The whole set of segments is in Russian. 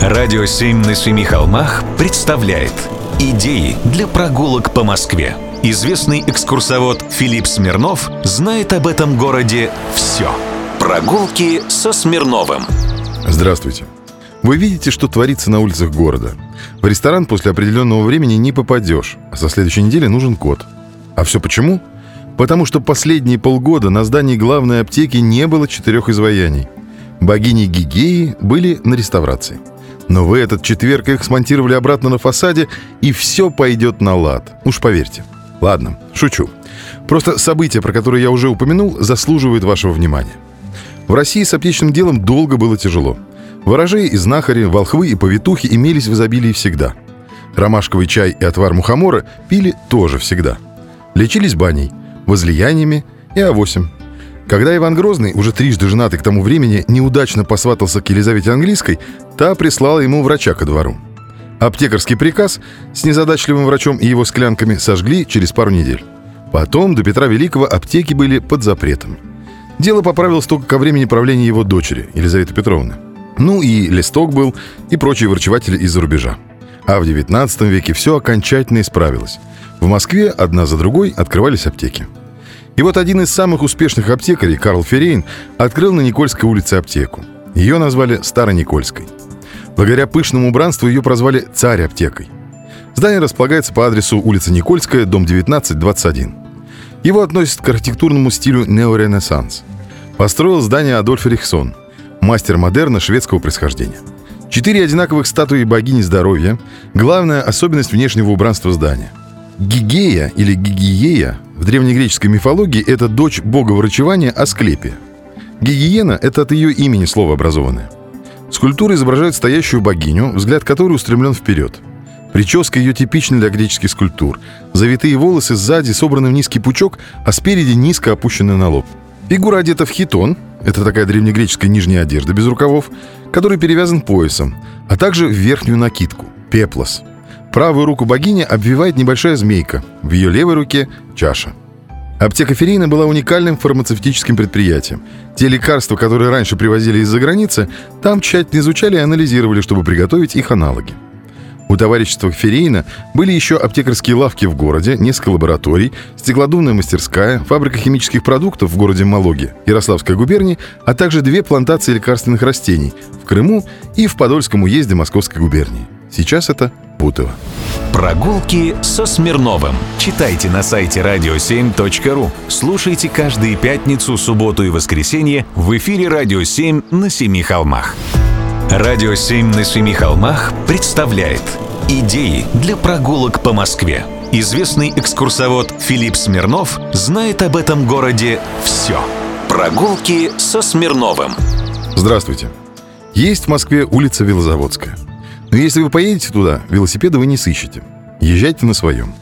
Радио «Семь на семи холмах» представляет Идеи для прогулок по Москве. Известный экскурсовод Филипп Смирнов знает об этом городе все. Прогулки со Смирновым. Здравствуйте. Вы видите, что творится на улицах города. В ресторан после определенного времени не попадешь, а со следующей недели нужен код. А все почему? Потому что последние полгода на здании главной аптеки не было четырех изваяний. Богини Гигеи были на реставрации. Но вы этот четверг их смонтировали обратно на фасаде, и все пойдет на лад. Уж поверьте. Ладно, шучу. Просто события, про которые я уже упомянул, заслуживают вашего внимания. В России с аптечным делом долго было тяжело. Ворожеи и знахари, волхвы и повитухи имелись в изобилии всегда. Ромашковый чай и отвар мухомора пили тоже всегда. Лечились баней, возлияниями и авосем. Когда Иван Грозный, уже трижды женатый к тому времени, неудачно посватался к Елизавете Английской, та прислала ему врача ко двору. Аптекарский приказ с незадачливым врачом и его склянками сожгли через пару недель. Потом до Петра Великого аптеки были под запретом. Дело поправилось только ко времени правления его дочери, Елизаветы Петровны. Ну и Листок был, и прочие врачеватели из-за рубежа. А в XIX веке все окончательно исправилось. В Москве одна за другой открывались аптеки. И вот один из самых успешных аптекарей, Карл Ферейн, открыл на Никольской улице аптеку. Ее назвали Староникольской. Благодаря пышному убранству ее прозвали «Царь-аптекой». Здание располагается по адресу улица Никольская, дом 19, 21. Его относят к архитектурному стилю неоренессанс. Построил здание Адольф Рихсон, мастер модерна шведского происхождения. Четыре одинаковых статуи богини здоровья – главная особенность внешнего убранства здания. Гигея или Гигиея в древнегреческой мифологии это дочь бога врачевания Асклепия. Гигиена – это от ее имени слово образованное. Скульптура изображает стоящую богиню, взгляд которой устремлен вперед. Прическа ее типична для греческих скульптур. Завитые волосы сзади собраны в низкий пучок, а спереди низко опущены на лоб. Фигура одета в хитон – это такая древнегреческая нижняя одежда без рукавов, который перевязан поясом, а также в верхнюю накидку – пеплос – Правую руку богини обвивает небольшая змейка, в ее левой руке – чаша. Аптека Ферейна была уникальным фармацевтическим предприятием. Те лекарства, которые раньше привозили из-за границы, там тщательно изучали и анализировали, чтобы приготовить их аналоги. У товарищества Ферейна были еще аптекарские лавки в городе, несколько лабораторий, стеклодувная мастерская, фабрика химических продуктов в городе Малоге, Ярославской губернии, а также две плантации лекарственных растений в Крыму и в Подольском уезде Московской губернии. Сейчас это Путова. Прогулки со Смирновым. Читайте на сайте radio7.ru. Слушайте каждые пятницу, субботу и воскресенье в эфире «Радио 7» на Семи холмах. «Радио 7» на Семи холмах представляет Идеи для прогулок по Москве. Известный экскурсовод Филипп Смирнов знает об этом городе все. Прогулки со Смирновым. Здравствуйте. Есть в Москве улица Велозаводская – но если вы поедете туда, велосипеда вы не сыщете. Езжайте на своем.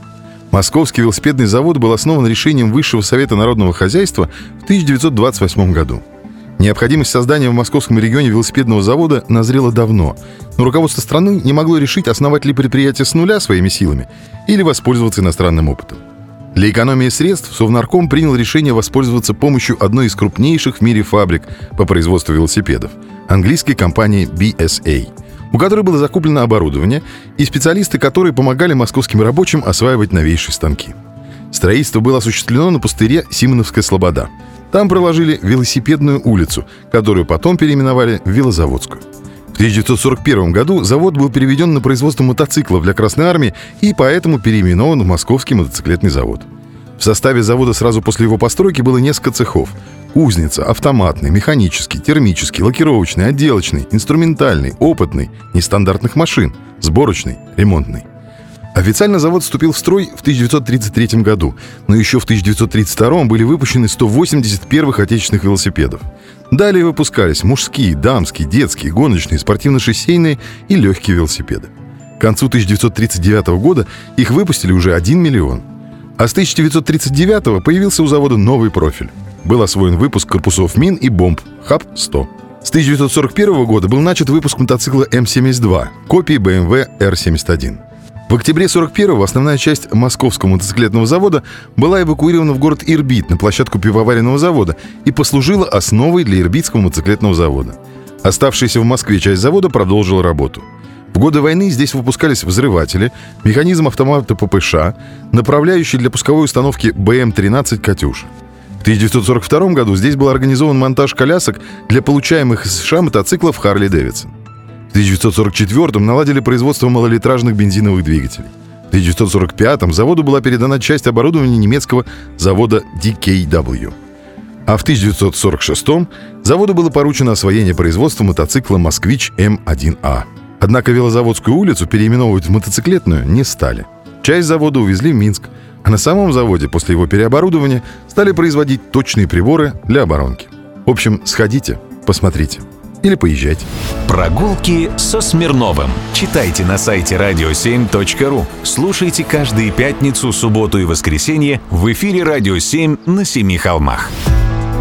Московский велосипедный завод был основан решением Высшего Совета Народного Хозяйства в 1928 году. Необходимость создания в московском регионе велосипедного завода назрела давно, но руководство страны не могло решить, основать ли предприятие с нуля своими силами или воспользоваться иностранным опытом. Для экономии средств Совнарком принял решение воспользоваться помощью одной из крупнейших в мире фабрик по производству велосипедов – английской компании BSA – у которой было закуплено оборудование и специалисты, которые помогали московским рабочим осваивать новейшие станки. Строительство было осуществлено на пустыре Симоновская Слобода. Там проложили велосипедную улицу, которую потом переименовали в Велозаводскую. В 1941 году завод был переведен на производство мотоциклов для Красной Армии и поэтому переименован в Московский мотоциклетный завод. В составе завода сразу после его постройки было несколько цехов – Кузница, автоматный, механический, термический, лакировочный, отделочный, инструментальный, опытный, нестандартных машин, сборочный, ремонтный. Официально завод вступил в строй в 1933 году, но еще в 1932 были выпущены 180 первых отечественных велосипедов. Далее выпускались мужские, дамские, детские, гоночные, спортивно-шоссейные и легкие велосипеды. К концу 1939 года их выпустили уже 1 миллион. А с 1939 появился у завода новый профиль был освоен выпуск корпусов мин и бомб ХАП-100. С 1941 года был начат выпуск мотоцикла М-72, копии BMW R-71. В октябре 41-го основная часть московского мотоциклетного завода была эвакуирована в город Ирбит на площадку пивоваренного завода и послужила основой для Ирбитского мотоциклетного завода. Оставшаяся в Москве часть завода продолжила работу. В годы войны здесь выпускались взрыватели, механизм автомата ППШ, направляющий для пусковой установки БМ-13 «Катюш». В 1942 году здесь был организован монтаж колясок для получаемых из США мотоциклов «Харли Дэвидсон». В 1944 наладили производство малолитражных бензиновых двигателей. В 1945 заводу была передана часть оборудования немецкого завода DKW. А в 1946 заводу было поручено освоение производства мотоцикла «Москвич М1А». Однако Велозаводскую улицу переименовывать в мотоциклетную не стали. Часть завода увезли в Минск, а на самом заводе после его переоборудования стали производить точные приборы для оборонки. В общем, сходите, посмотрите или поезжайте. Прогулки со Смирновым. Читайте на сайте radio7.ru. Слушайте каждые пятницу, субботу и воскресенье в эфире «Радио 7» на Семи холмах.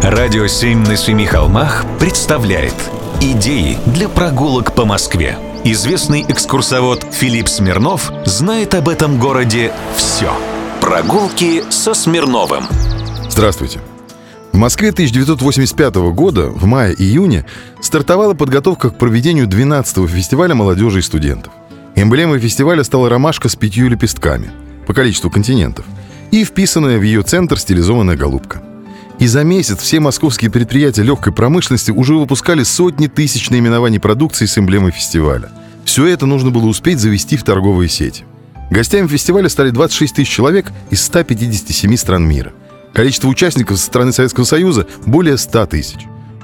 «Радио 7» на Семи холмах представляет Идеи для прогулок по Москве. Известный экскурсовод Филипп Смирнов знает об этом городе все. Прогулки со Смирновым. Здравствуйте. В Москве 1985 года, в мае-июне, стартовала подготовка к проведению 12-го фестиваля молодежи и студентов. Эмблемой фестиваля стала ромашка с пятью лепестками по количеству континентов и вписанная в ее центр стилизованная голубка. И за месяц все московские предприятия легкой промышленности уже выпускали сотни тысяч наименований продукции с эмблемой фестиваля. Все это нужно было успеть завести в торговые сети. Гостями фестиваля стали 26 тысяч человек из 157 стран мира. Количество участников со стороны Советского Союза – более 100 тысяч.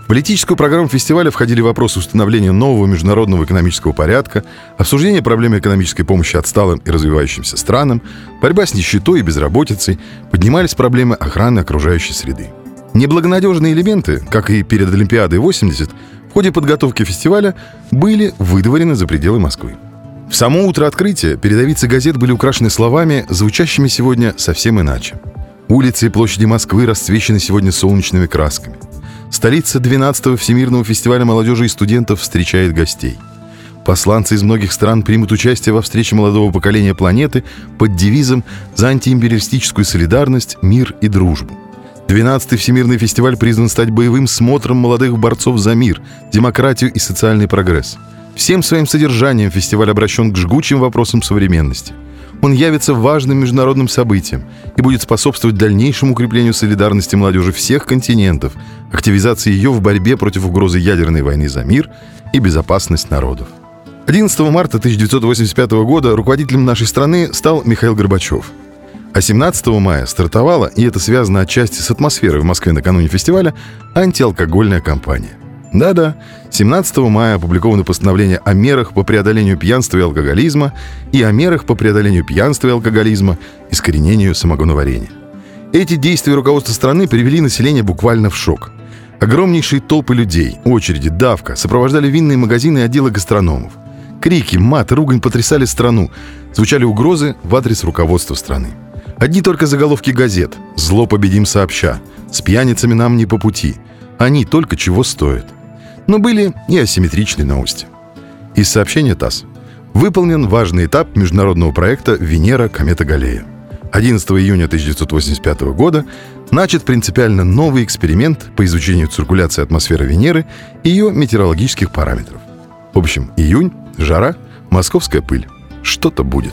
В политическую программу фестиваля входили вопросы установления нового международного экономического порядка, обсуждение проблемы экономической помощи отсталым и развивающимся странам, борьба с нищетой и безработицей, поднимались проблемы охраны окружающей среды. Неблагонадежные элементы, как и перед Олимпиадой 80, в ходе подготовки фестиваля были выдворены за пределы Москвы. В само утро открытия передовицы газет были украшены словами, звучащими сегодня совсем иначе. Улицы и площади Москвы расцвечены сегодня солнечными красками. Столица 12-го Всемирного фестиваля молодежи и студентов встречает гостей. Посланцы из многих стран примут участие во встрече молодого поколения планеты под девизом «За антиимпериалистическую солидарность, мир и дружбу». 12-й Всемирный фестиваль признан стать боевым смотром молодых борцов за мир, демократию и социальный прогресс. Всем своим содержанием фестиваль обращен к жгучим вопросам современности. Он явится важным международным событием и будет способствовать дальнейшему укреплению солидарности молодежи всех континентов, активизации ее в борьбе против угрозы ядерной войны за мир и безопасность народов. 11 марта 1985 года руководителем нашей страны стал Михаил Горбачев – а 17 мая стартовала, и это связано отчасти с атмосферой в Москве накануне фестиваля, антиалкогольная кампания. Да-да, 17 мая опубликовано постановление о мерах по преодолению пьянства и алкоголизма и о мерах по преодолению пьянства и алкоголизма, искоренению самогоноварения. Эти действия руководства страны привели население буквально в шок. Огромнейшие толпы людей, очереди, давка сопровождали винные магазины и отделы гастрономов. Крики, мат, ругань потрясали страну. Звучали угрозы в адрес руководства страны. Одни только заголовки газет. «Зло победим сообща». «С пьяницами нам не по пути». Они только чего стоят. Но были и асимметричные новости. Из сообщения ТАСС. Выполнен важный этап международного проекта «Венера. Комета Галлея». 11 июня 1985 года начат принципиально новый эксперимент по изучению циркуляции атмосферы Венеры и ее метеорологических параметров. В общем, июнь, жара, московская пыль что-то будет.